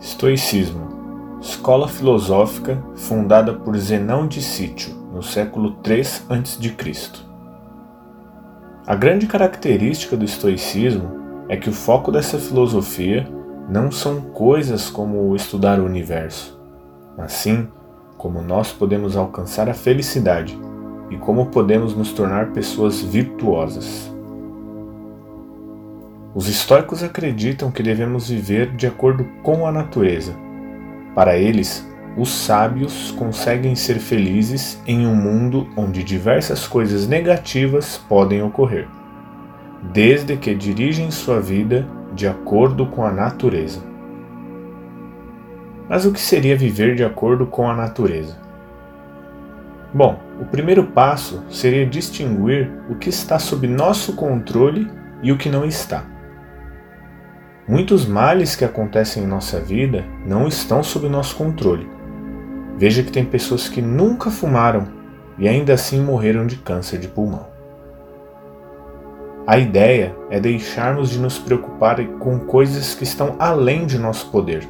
Estoicismo, escola filosófica fundada por Zenão de Sítio no século III a.C. A grande característica do estoicismo é que o foco dessa filosofia não são coisas como estudar o universo, mas sim como nós podemos alcançar a felicidade e como podemos nos tornar pessoas virtuosas. Os estoicos acreditam que devemos viver de acordo com a natureza. Para eles, os sábios conseguem ser felizes em um mundo onde diversas coisas negativas podem ocorrer, desde que dirigem sua vida de acordo com a natureza. Mas o que seria viver de acordo com a natureza? Bom, o primeiro passo seria distinguir o que está sob nosso controle e o que não está. Muitos males que acontecem em nossa vida não estão sob nosso controle. Veja que tem pessoas que nunca fumaram e ainda assim morreram de câncer de pulmão. A ideia é deixarmos de nos preocupar com coisas que estão além de nosso poder.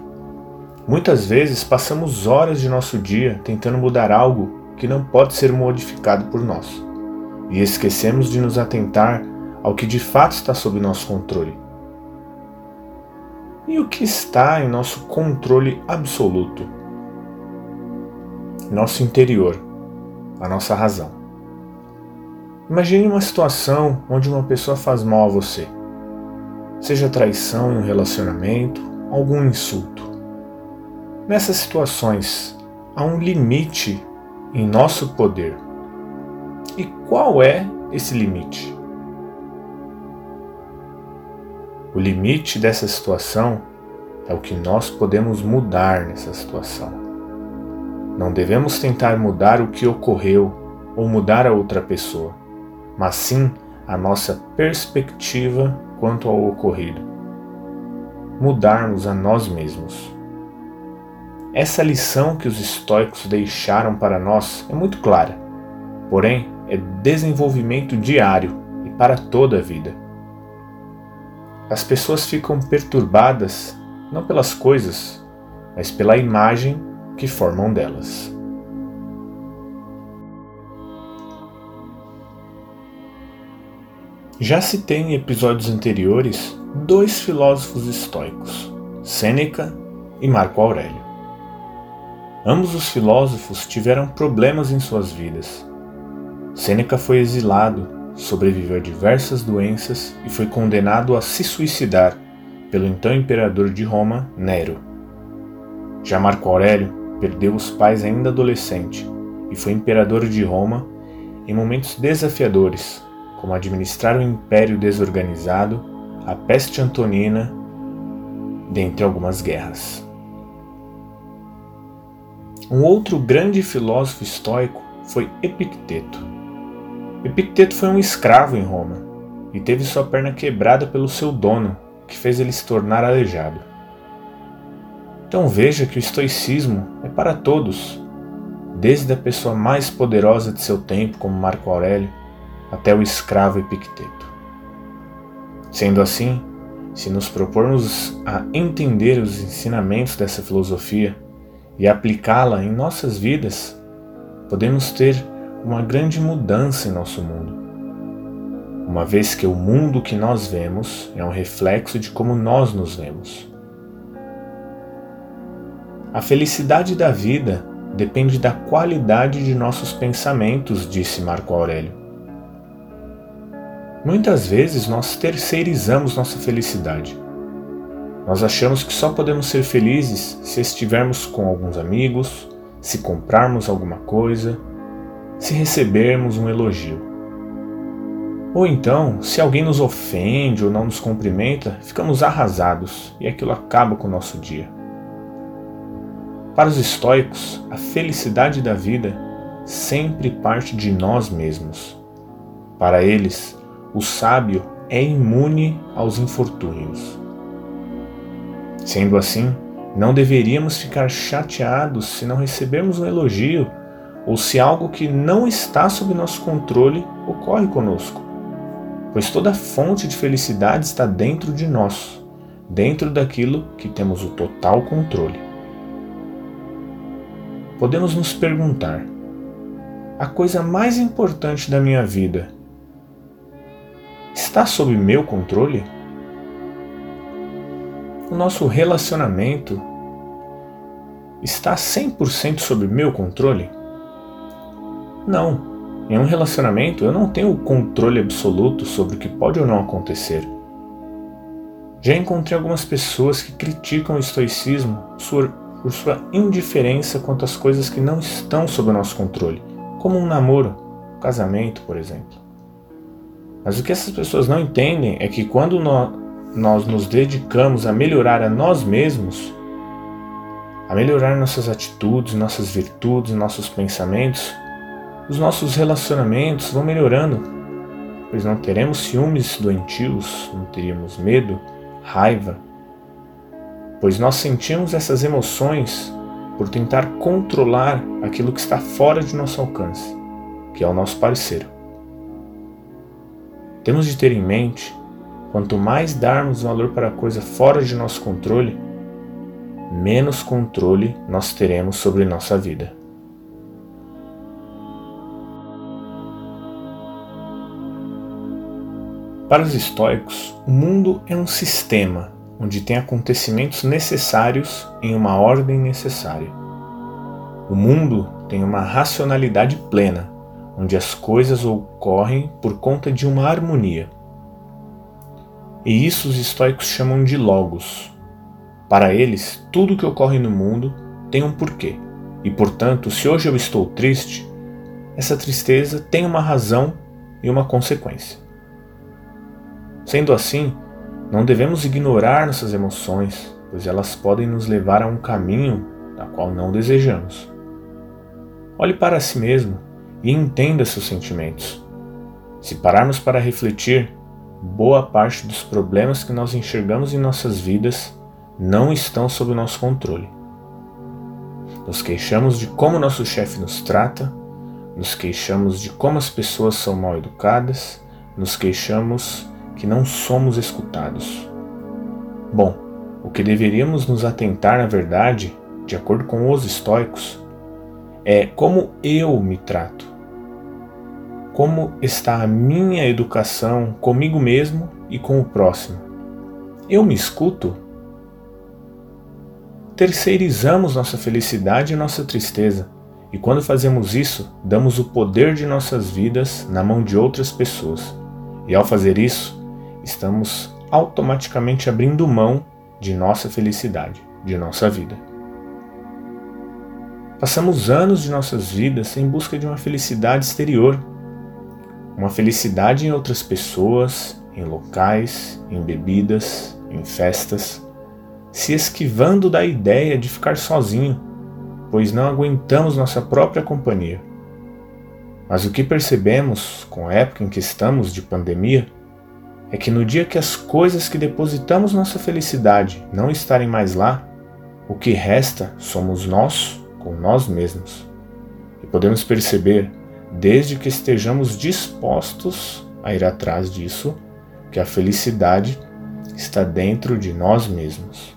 Muitas vezes passamos horas de nosso dia tentando mudar algo que não pode ser modificado por nós, e esquecemos de nos atentar ao que de fato está sob nosso controle e o que está em nosso controle absoluto. Nosso interior, a nossa razão. Imagine uma situação onde uma pessoa faz mal a você, seja traição em um relacionamento, algum insulto. Nessas situações, há um limite em nosso poder. E qual é esse limite? O limite dessa situação é o que nós podemos mudar nessa situação. Não devemos tentar mudar o que ocorreu ou mudar a outra pessoa, mas sim a nossa perspectiva quanto ao ocorrido. Mudarmos a nós mesmos. Essa lição que os estoicos deixaram para nós é muito clara, porém é desenvolvimento diário e para toda a vida. As pessoas ficam perturbadas não pelas coisas, mas pela imagem que formam delas. Já citei em episódios anteriores dois filósofos estoicos, Sêneca e Marco Aurélio. Ambos os filósofos tiveram problemas em suas vidas. Sêneca foi exilado sobreviveu a diversas doenças e foi condenado a se suicidar pelo então imperador de Roma, Nero. Já Marco Aurélio perdeu os pais ainda adolescente e foi imperador de Roma em momentos desafiadores, como administrar um império desorganizado, a peste antonina, dentre algumas guerras. Um outro grande filósofo estoico foi Epicteto Epicteto foi um escravo em Roma e teve sua perna quebrada pelo seu dono, que fez ele se tornar aleijado. Então veja que o estoicismo é para todos, desde a pessoa mais poderosa de seu tempo, como Marco Aurélio, até o escravo Epicteto. Sendo assim, se nos propormos a entender os ensinamentos dessa filosofia e aplicá-la em nossas vidas, podemos ter uma grande mudança em nosso mundo. Uma vez que o mundo que nós vemos é um reflexo de como nós nos vemos. A felicidade da vida depende da qualidade de nossos pensamentos, disse Marco Aurélio. Muitas vezes nós terceirizamos nossa felicidade. Nós achamos que só podemos ser felizes se estivermos com alguns amigos, se comprarmos alguma coisa, se recebermos um elogio. Ou então, se alguém nos ofende ou não nos cumprimenta, ficamos arrasados e aquilo acaba com o nosso dia. Para os estoicos, a felicidade da vida sempre parte de nós mesmos. Para eles, o sábio é imune aos infortúnios. Sendo assim, não deveríamos ficar chateados se não recebermos um elogio ou se algo que não está sob nosso controle ocorre conosco, pois toda fonte de felicidade está dentro de nós, dentro daquilo que temos o total controle. Podemos nos perguntar: a coisa mais importante da minha vida está sob meu controle? O nosso relacionamento está 100% sob meu controle? Não. Em um relacionamento eu não tenho o controle absoluto sobre o que pode ou não acontecer. Já encontrei algumas pessoas que criticam o estoicismo por sua indiferença quanto às coisas que não estão sob o nosso controle, como um namoro, um casamento, por exemplo. Mas o que essas pessoas não entendem é que quando nós nos dedicamos a melhorar a nós mesmos, a melhorar nossas atitudes, nossas virtudes, nossos pensamentos, os nossos relacionamentos vão melhorando, pois não teremos ciúmes doentios, não teríamos medo, raiva, pois nós sentimos essas emoções por tentar controlar aquilo que está fora de nosso alcance, que é o nosso parceiro. Temos de ter em mente, quanto mais darmos valor para a coisa fora de nosso controle, menos controle nós teremos sobre nossa vida. Para os estoicos, o mundo é um sistema onde tem acontecimentos necessários em uma ordem necessária. O mundo tem uma racionalidade plena, onde as coisas ocorrem por conta de uma harmonia. E isso os estoicos chamam de logos. Para eles, tudo que ocorre no mundo tem um porquê, e portanto, se hoje eu estou triste, essa tristeza tem uma razão e uma consequência. Sendo assim, não devemos ignorar nossas emoções, pois elas podem nos levar a um caminho da qual não desejamos. Olhe para si mesmo e entenda seus sentimentos. Se pararmos para refletir, boa parte dos problemas que nós enxergamos em nossas vidas não estão sob nosso controle. Nos queixamos de como nosso chefe nos trata, nos queixamos de como as pessoas são mal educadas, nos queixamos que não somos escutados. Bom, o que deveríamos nos atentar, na verdade, de acordo com os estoicos, é como eu me trato. Como está a minha educação comigo mesmo e com o próximo? Eu me escuto? Terceirizamos nossa felicidade e nossa tristeza, e quando fazemos isso, damos o poder de nossas vidas na mão de outras pessoas. E ao fazer isso, estamos automaticamente abrindo mão de nossa felicidade, de nossa vida. Passamos anos de nossas vidas em busca de uma felicidade exterior, uma felicidade em outras pessoas, em locais, em bebidas, em festas, se esquivando da ideia de ficar sozinho, pois não aguentamos nossa própria companhia. Mas o que percebemos com a época em que estamos de pandemia é que no dia que as coisas que depositamos nossa felicidade não estarem mais lá, o que resta somos nós com nós mesmos. E podemos perceber, desde que estejamos dispostos a ir atrás disso, que a felicidade está dentro de nós mesmos.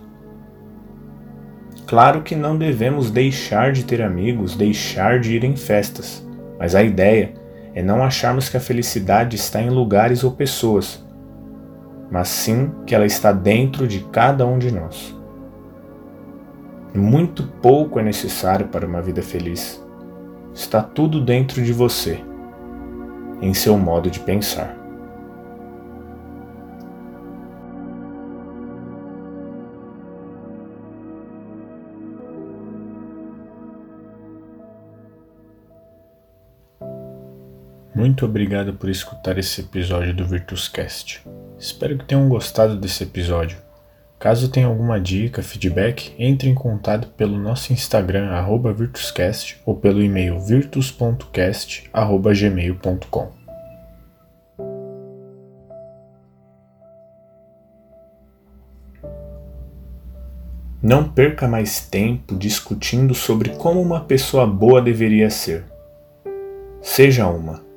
Claro que não devemos deixar de ter amigos, deixar de ir em festas, mas a ideia é não acharmos que a felicidade está em lugares ou pessoas, mas sim que ela está dentro de cada um de nós. Muito pouco é necessário para uma vida feliz. Está tudo dentro de você, em seu modo de pensar. Muito obrigado por escutar esse episódio do Virtuscast. Espero que tenham gostado desse episódio. Caso tenha alguma dica, feedback, entre em contato pelo nosso Instagram @virtuscast ou pelo e-mail virtus.cast@gmail.com. Não perca mais tempo discutindo sobre como uma pessoa boa deveria ser. Seja uma.